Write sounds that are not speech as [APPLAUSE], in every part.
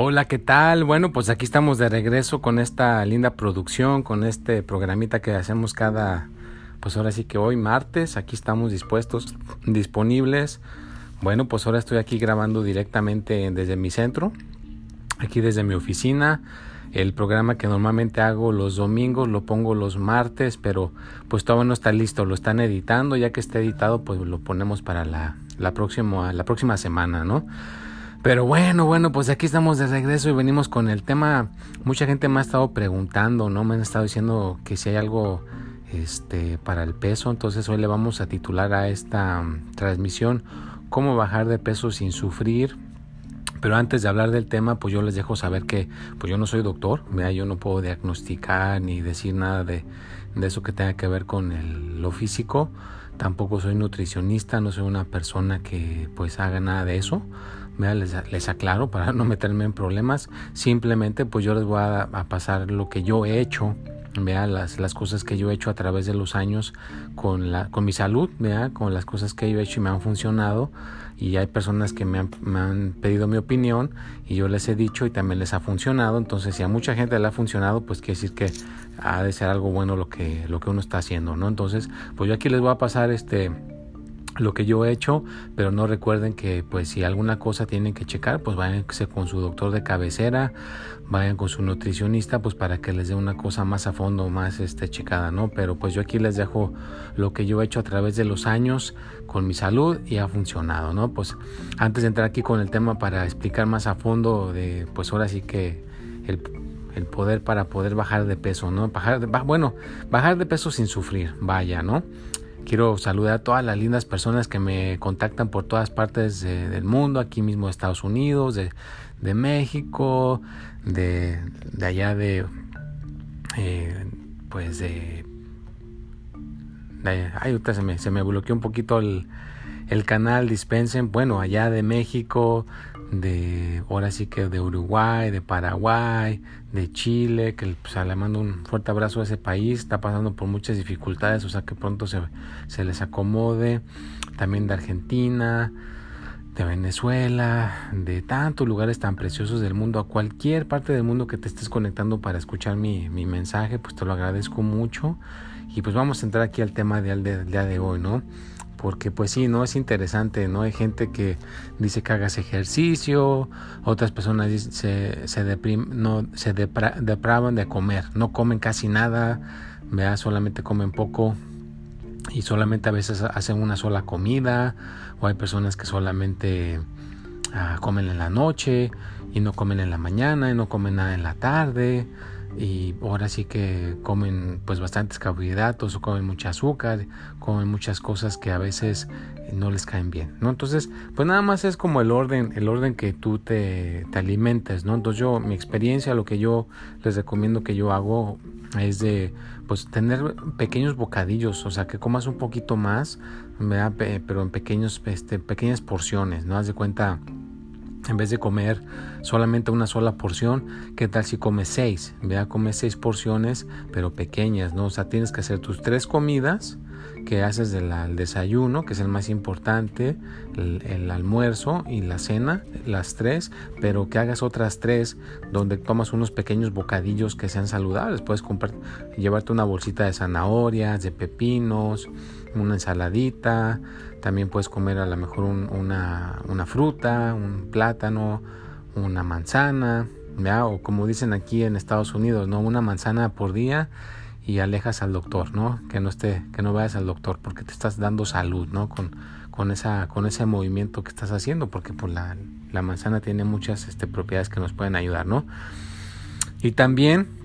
Hola, ¿qué tal? Bueno, pues aquí estamos de regreso con esta linda producción, con este programita que hacemos cada, pues ahora sí que hoy martes, aquí estamos dispuestos, disponibles. Bueno, pues ahora estoy aquí grabando directamente desde mi centro, aquí desde mi oficina. El programa que normalmente hago los domingos lo pongo los martes, pero pues todavía no está listo, lo están editando, ya que esté editado pues lo ponemos para la, la, próxima, la próxima semana, ¿no? Pero bueno, bueno, pues aquí estamos de regreso y venimos con el tema. Mucha gente me ha estado preguntando, ¿no? Me han estado diciendo que si hay algo este para el peso, entonces hoy le vamos a titular a esta mm, transmisión cómo bajar de peso sin sufrir. Pero antes de hablar del tema, pues yo les dejo saber que pues yo no soy doctor, yo no puedo diagnosticar ni decir nada de, de eso que tenga que ver con lo físico. Tampoco soy nutricionista, no soy una persona que pues haga nada de eso. Les, les, aclaro para [LAUGHS] no meterme en problemas. Simplemente pues yo les voy a, pasar lo que yo he hecho. Vea las, las cosas que yo he hecho a través de los años con, la, con mi salud, vea con las cosas que yo he hecho y me han funcionado y hay personas que me han, me han, pedido mi opinión y yo les he dicho y también les ha funcionado entonces si a mucha gente le ha funcionado pues quiere decir que ha de ser algo bueno lo que lo que uno está haciendo no entonces pues yo aquí les voy a pasar este lo que yo he hecho, pero no recuerden que pues si alguna cosa tienen que checar, pues vayan con su doctor de cabecera, vayan con su nutricionista, pues para que les dé una cosa más a fondo, más este checada, ¿no? Pero pues yo aquí les dejo lo que yo he hecho a través de los años con mi salud y ha funcionado, ¿no? Pues antes de entrar aquí con el tema para explicar más a fondo de pues ahora sí que el, el poder para poder bajar de peso, ¿no? Bajar de, bueno, bajar de peso sin sufrir, vaya, ¿no? Quiero saludar a todas las lindas personas que me contactan por todas partes del mundo, aquí mismo de Estados Unidos, de, México, de, de, allá de, eh, pues de, ay, se me, se me bloqueó un poquito el, el canal, dispensen, bueno, allá de México, de ahora sí que de Uruguay, de Paraguay, de Chile, que pues, le mando un fuerte abrazo a ese país, está pasando por muchas dificultades, o sea que pronto se, se les acomode, también de Argentina, de Venezuela, de tantos lugares tan preciosos del mundo, a cualquier parte del mundo que te estés conectando para escuchar mi, mi mensaje, pues te lo agradezco mucho. Y pues vamos a entrar aquí al tema del día de hoy, ¿no? Porque pues sí, no es interesante, ¿no? Hay gente que dice que hagas ejercicio, otras personas se, se, no, se depravan de comer, no comen casi nada, vea, solamente comen poco y solamente a veces hacen una sola comida, o hay personas que solamente ah, comen en la noche y no comen en la mañana y no comen nada en la tarde y ahora sí que comen pues bastantes carbohidratos o comen mucha azúcar, comen muchas cosas que a veces no les caen bien, ¿no? Entonces, pues nada más es como el orden, el orden que tú te, te alimentes, ¿no? Entonces yo, mi experiencia, lo que yo les recomiendo que yo hago es de pues tener pequeños bocadillos, o sea, que comas un poquito más, pero en pequeños, este, pequeñas porciones, ¿no? Haz de cuenta, en vez de comer solamente una sola porción, ¿qué tal si comes seis? Vea, comes seis porciones, pero pequeñas, ¿no? O sea, tienes que hacer tus tres comidas que haces del desayuno, que es el más importante, el, almuerzo y la cena, las tres, pero que hagas otras tres donde tomas unos pequeños bocadillos que sean saludables. Puedes comprar, llevarte una bolsita de zanahorias, de pepinos, una ensaladita, también puedes comer a lo mejor una, una, fruta, un plátano, una manzana, o como dicen aquí en Estados Unidos, ¿no? Una manzana por día y alejas al doctor, ¿no? Que no esté, que no vayas al doctor porque te estás dando salud, ¿no? Con, con, esa, con ese movimiento que estás haciendo, porque pues, la, la manzana tiene muchas este, propiedades que nos pueden ayudar, ¿no? Y también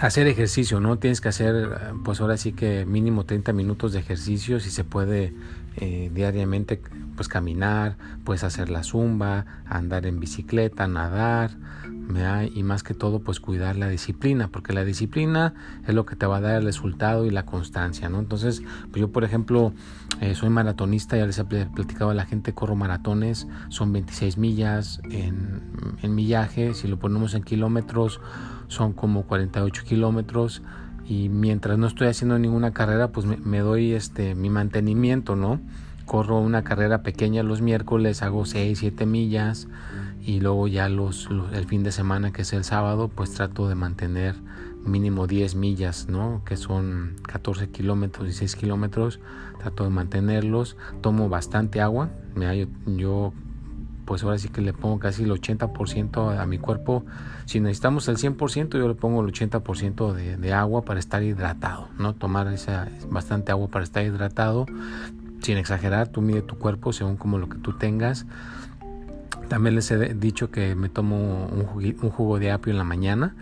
hacer ejercicio, ¿no? Tienes que hacer, pues ahora sí que mínimo 30 minutos de ejercicio, si se puede eh, diariamente, pues caminar, puedes hacer la zumba, andar en bicicleta, nadar, y más que todo, pues cuidar la disciplina, porque la disciplina es lo que te va a dar el resultado y la constancia, ¿no? Entonces, pues yo, por ejemplo, eh, soy maratonista, ya les he platicado a la gente, corro maratones, son 26 millas en, en millaje, si lo ponemos en kilómetros, son como 48 kilómetros y mientras no estoy haciendo ninguna carrera pues me, doy este mi mantenimiento no corro una carrera pequeña los miércoles hago 6 7 millas y luego ya los, el fin de semana que es el sábado pues trato de mantener mínimo 10 millas no que son 14 kilómetros y 6 kilómetros trato de mantenerlos tomo bastante agua yo, yo pues ahora sí que le pongo casi el 80% a mi cuerpo. Si necesitamos el 100%, yo le pongo el 80% de, de, agua para estar hidratado, ¿no? Tomar esa, bastante agua para estar hidratado. Sin exagerar, tú mide tu cuerpo según como lo que tú tengas. También les he dicho que me tomo un, jugo de apio en la mañana.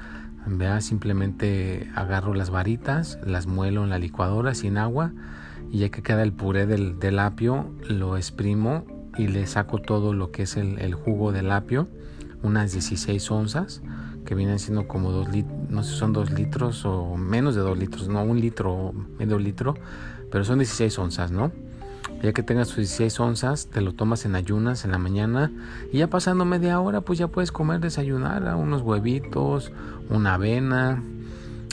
¿vea? Simplemente agarro las varitas, las muelo en la licuadora sin agua y ya que queda el puré del, apio, lo exprimo y le saco todo lo que es el, jugo del apio, unas 16 onzas, que vienen siendo como 2 litros, no sé son 2 litros o menos de 2 litros, no, un litro medio litro, pero son 16 onzas, ¿no? Ya que tengas tus 16 onzas, te lo tomas en ayunas en la mañana y ya pasando media hora, pues ya puedes comer, desayunar, unos huevitos, una avena,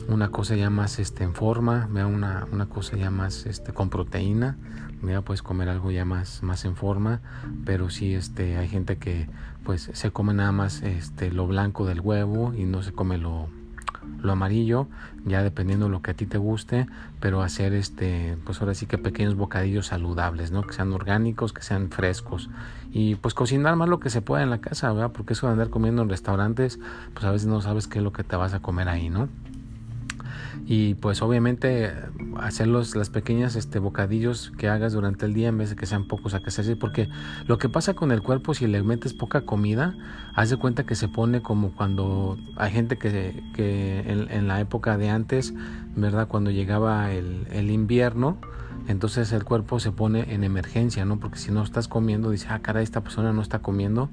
una cosa ya más este, en forma, vea una, una cosa ya más este, con proteína, ya puedes comer algo ya más, más en forma, pero sí este, hay gente que pues se come nada más este, lo blanco del huevo y no se come lo, lo amarillo, ya dependiendo de lo que a ti te guste, pero hacer este, pues ahora sí que pequeños bocadillos saludables, ¿no? Que sean orgánicos, que sean frescos. Y pues cocinar más lo que se pueda en la casa, ¿verdad? Porque eso de andar comiendo en restaurantes, pues a veces no sabes qué es lo que te vas a comer ahí, ¿no? Y pues obviamente hacer los, las pequeñas este, bocadillos que hagas durante el día en vez de que sean pocos a que se porque lo que pasa con el cuerpo si le metes poca comida haz de cuenta que se pone como cuando hay gente que, que en, la época de antes verdad cuando llegaba el, invierno entonces el cuerpo se pone en emergencia, ¿no? Porque si no estás comiendo, dice, ah, cara, esta persona no está comiendo,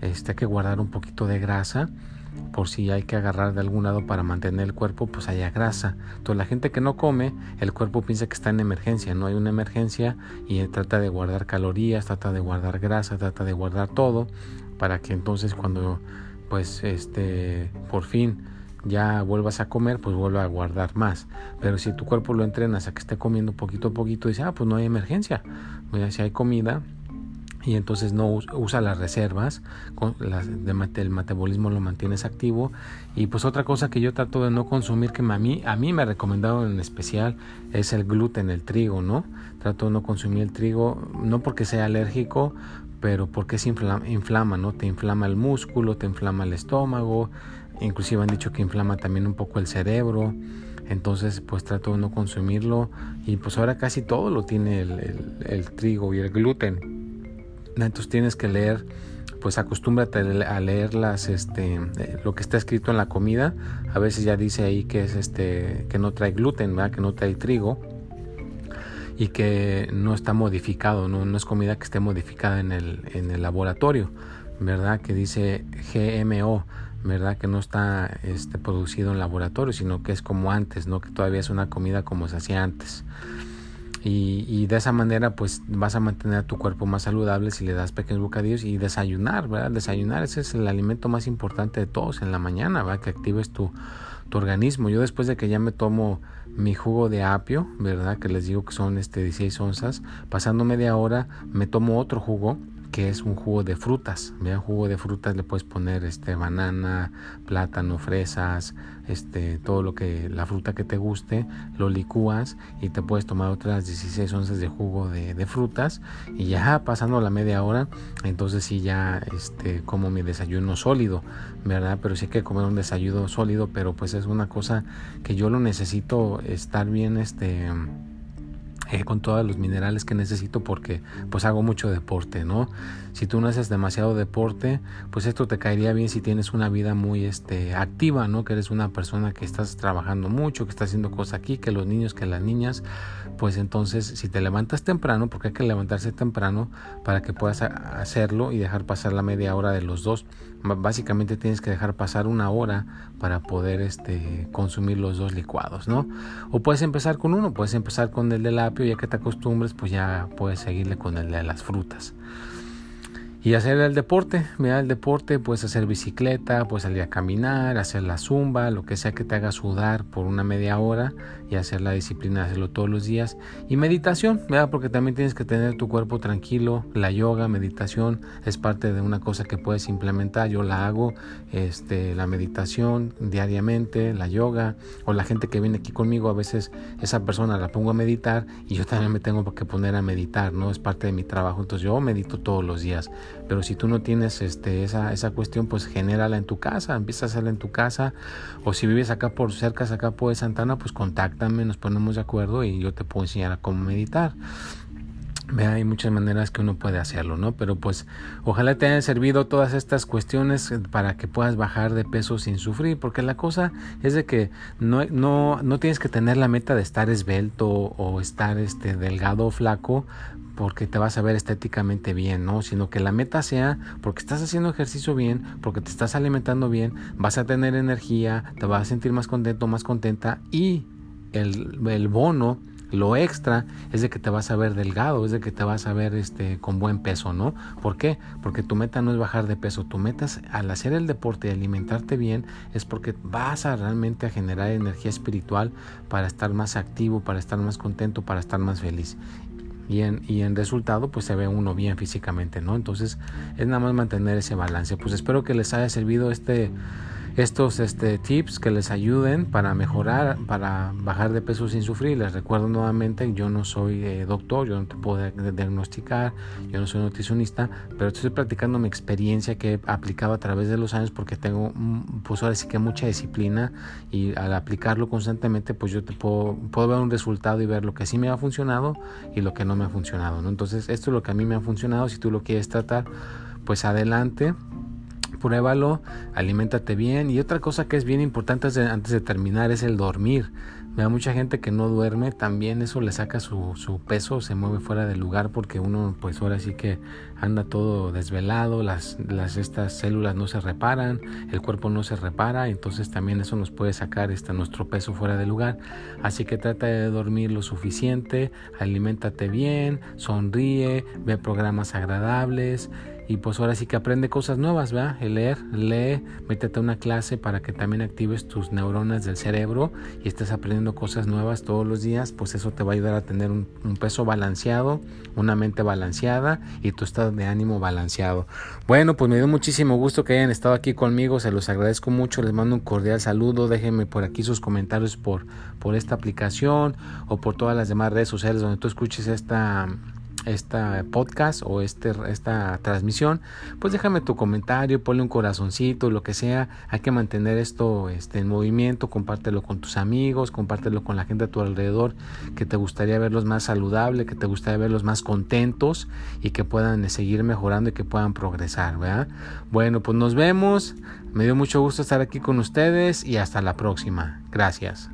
este, hay que guardar un poquito de grasa por si hay que agarrar de algún lado para mantener el cuerpo, pues haya grasa. Entonces la gente que no come, el cuerpo piensa que está en emergencia, no hay una emergencia y trata de guardar calorías, trata de guardar grasa, trata de guardar todo para que entonces cuando pues este por fin ya vuelvas a comer, pues vuelva a guardar más. Pero si tu cuerpo lo entrenas a que esté comiendo poquito a poquito, dice, ah, pues no hay emergencia. si hay comida, y entonces no usa las reservas, con las el metabolismo lo mantienes activo y pues otra cosa que yo trato de no consumir que a mí, a mí me ha recomendado en especial es el gluten, el trigo, ¿no? Trato de no consumir el trigo, no porque sea alérgico, pero porque se inflama, inflama, ¿no? Te inflama el músculo, te inflama el estómago, inclusive han dicho que inflama también un poco el cerebro entonces pues trato de no consumirlo y pues ahora casi todo lo tiene el, el trigo y el gluten entonces tienes que leer, pues acostúmbrate a leer las, este, eh, lo que está escrito en la comida. A veces ya dice ahí que es este, que no trae gluten, ¿verdad? que no trae trigo y que no está modificado, no, no es comida que esté modificada en el, en el laboratorio, ¿verdad? Que dice GMO, ¿verdad? Que no está este, producido en laboratorio, sino que es como antes, ¿no? Que todavía es una comida como se hacía antes. Y, de esa manera pues vas a mantener tu cuerpo más saludable si le das pequeños bocadillos y desayunar, ¿verdad? Desayunar ese es el alimento más importante de todos en la mañana, ¿verdad? Que actives tu, tu organismo. Yo después de que ya me tomo mi jugo de apio, ¿verdad? Que les digo que son este 16 onzas, pasando media hora me tomo otro jugo que es un jugo de frutas. Vean, jugo de frutas le puedes poner este banana, plátano, fresas, este todo lo que la fruta que te guste, lo licúas y te puedes tomar otras 16 onzas de jugo de, frutas y ya pasando la media hora, entonces sí ya este como mi desayuno sólido, ¿verdad? Pero sí hay que comer un desayuno sólido, pero pues es una cosa que yo lo necesito estar bien este eh, con todos los minerales que necesito porque pues hago mucho deporte, ¿no? Si tú no haces demasiado deporte, pues esto te caería bien si tienes una vida muy este, activa, ¿no? Que eres una persona que estás trabajando mucho, que estás haciendo cosas aquí, que los niños, que las niñas, pues entonces si te levantas temprano, porque hay que levantarse temprano para que puedas hacerlo y dejar pasar la media hora de los dos. Básicamente tienes que dejar pasar una hora para poder este, consumir los dos licuados, ¿no? O puedes empezar con uno, puedes empezar con el del apio, ya que te acostumbres, pues ya puedes seguirle con el de las frutas y hacer el deporte, mira el deporte, puedes hacer bicicleta, puedes salir a caminar, hacer la zumba, lo que sea que te haga sudar por una media hora y hacer la disciplina hacerlo todos los días y meditación, ¿verdad? porque también tienes que tener tu cuerpo tranquilo, la yoga, meditación es parte de una cosa que puedes implementar, yo la hago, este, la meditación diariamente, la yoga o la gente que viene aquí conmigo, a veces esa persona la pongo a meditar y yo también me tengo que poner a meditar, ¿no? Es parte de mi trabajo, entonces yo medito todos los días pero si tú no tienes este, esa, esa cuestión, pues genérala en tu casa, empieza a hacerla en tu casa. O si vives acá por cerca, acá por Santana, pues contáctame, nos ponemos de acuerdo y yo te puedo enseñar a cómo meditar. Hay muchas maneras que uno puede hacerlo, ¿no? Pero pues ojalá te hayan servido todas estas cuestiones para que puedas bajar de peso sin sufrir, porque la cosa es de que no, no, no tienes que tener la meta de estar esbelto o estar este, delgado o flaco porque te vas a ver estéticamente bien, ¿no? Sino que la meta sea porque estás haciendo ejercicio bien, porque te estás alimentando bien, vas a tener energía, te vas a sentir más contento, más contenta y el, el bono lo extra es de que te vas a ver delgado, es de que te vas a ver este, con buen peso, ¿no? ¿Por qué? Porque tu meta no es bajar de peso, tu meta es, al hacer el deporte y alimentarte bien es porque vas a realmente a generar energía espiritual para estar más activo, para estar más contento, para estar más feliz y en, y en resultado pues se ve uno bien físicamente, ¿no? Entonces es nada más mantener ese balance. Pues espero que les haya servido este estos este, tips que les ayuden para mejorar, para bajar de peso sin sufrir. Les recuerdo nuevamente, yo no soy eh, doctor, yo no te puedo diagnosticar, yo no soy nutricionista, pero estoy practicando mi experiencia que he aplicado a través de los años porque tengo, mm, pues ahora sí que mucha disciplina y al aplicarlo constantemente, pues yo te puedo, puedo ver un resultado y ver lo que sí me ha funcionado y lo que no me ha funcionado. ¿no? Entonces, esto es lo que a mí me ha funcionado. Si tú lo quieres tratar, pues adelante pruébalo, aliméntate bien. Y otra cosa que es bien importante antes de terminar es el dormir. Veo mucha gente que no duerme, también eso le saca su, su, peso, se mueve fuera del lugar porque uno pues ahora sí que anda todo desvelado, las, las estas células no se reparan, el cuerpo no se repara, entonces también eso nos puede sacar este, nuestro peso fuera del lugar. Así que trata de dormir lo suficiente, aliméntate bien, sonríe, ve programas agradables, y pues ahora sí que aprende cosas nuevas, ¿verdad? Leer, lee, métete a una clase para que también actives tus neuronas del cerebro y estés aprendiendo cosas nuevas todos los días, pues eso te va a ayudar a tener un, peso balanceado, una mente balanceada y tu estado de ánimo balanceado. Bueno, pues me dio muchísimo gusto que hayan estado aquí conmigo, se los agradezco mucho, les mando un cordial saludo, déjenme por aquí sus comentarios por, por esta aplicación o por todas las demás redes sociales donde tú escuches esta esta podcast o este, esta transmisión, pues déjame tu comentario, ponle un corazoncito, lo que sea. Hay que mantener esto este, en movimiento, compártelo con tus amigos, compártelo con la gente a tu alrededor, que te gustaría verlos más saludables, que te gustaría verlos más contentos y que puedan seguir mejorando y que puedan progresar, ¿verdad? Bueno, pues nos vemos. Me dio mucho gusto estar aquí con ustedes y hasta la próxima. Gracias.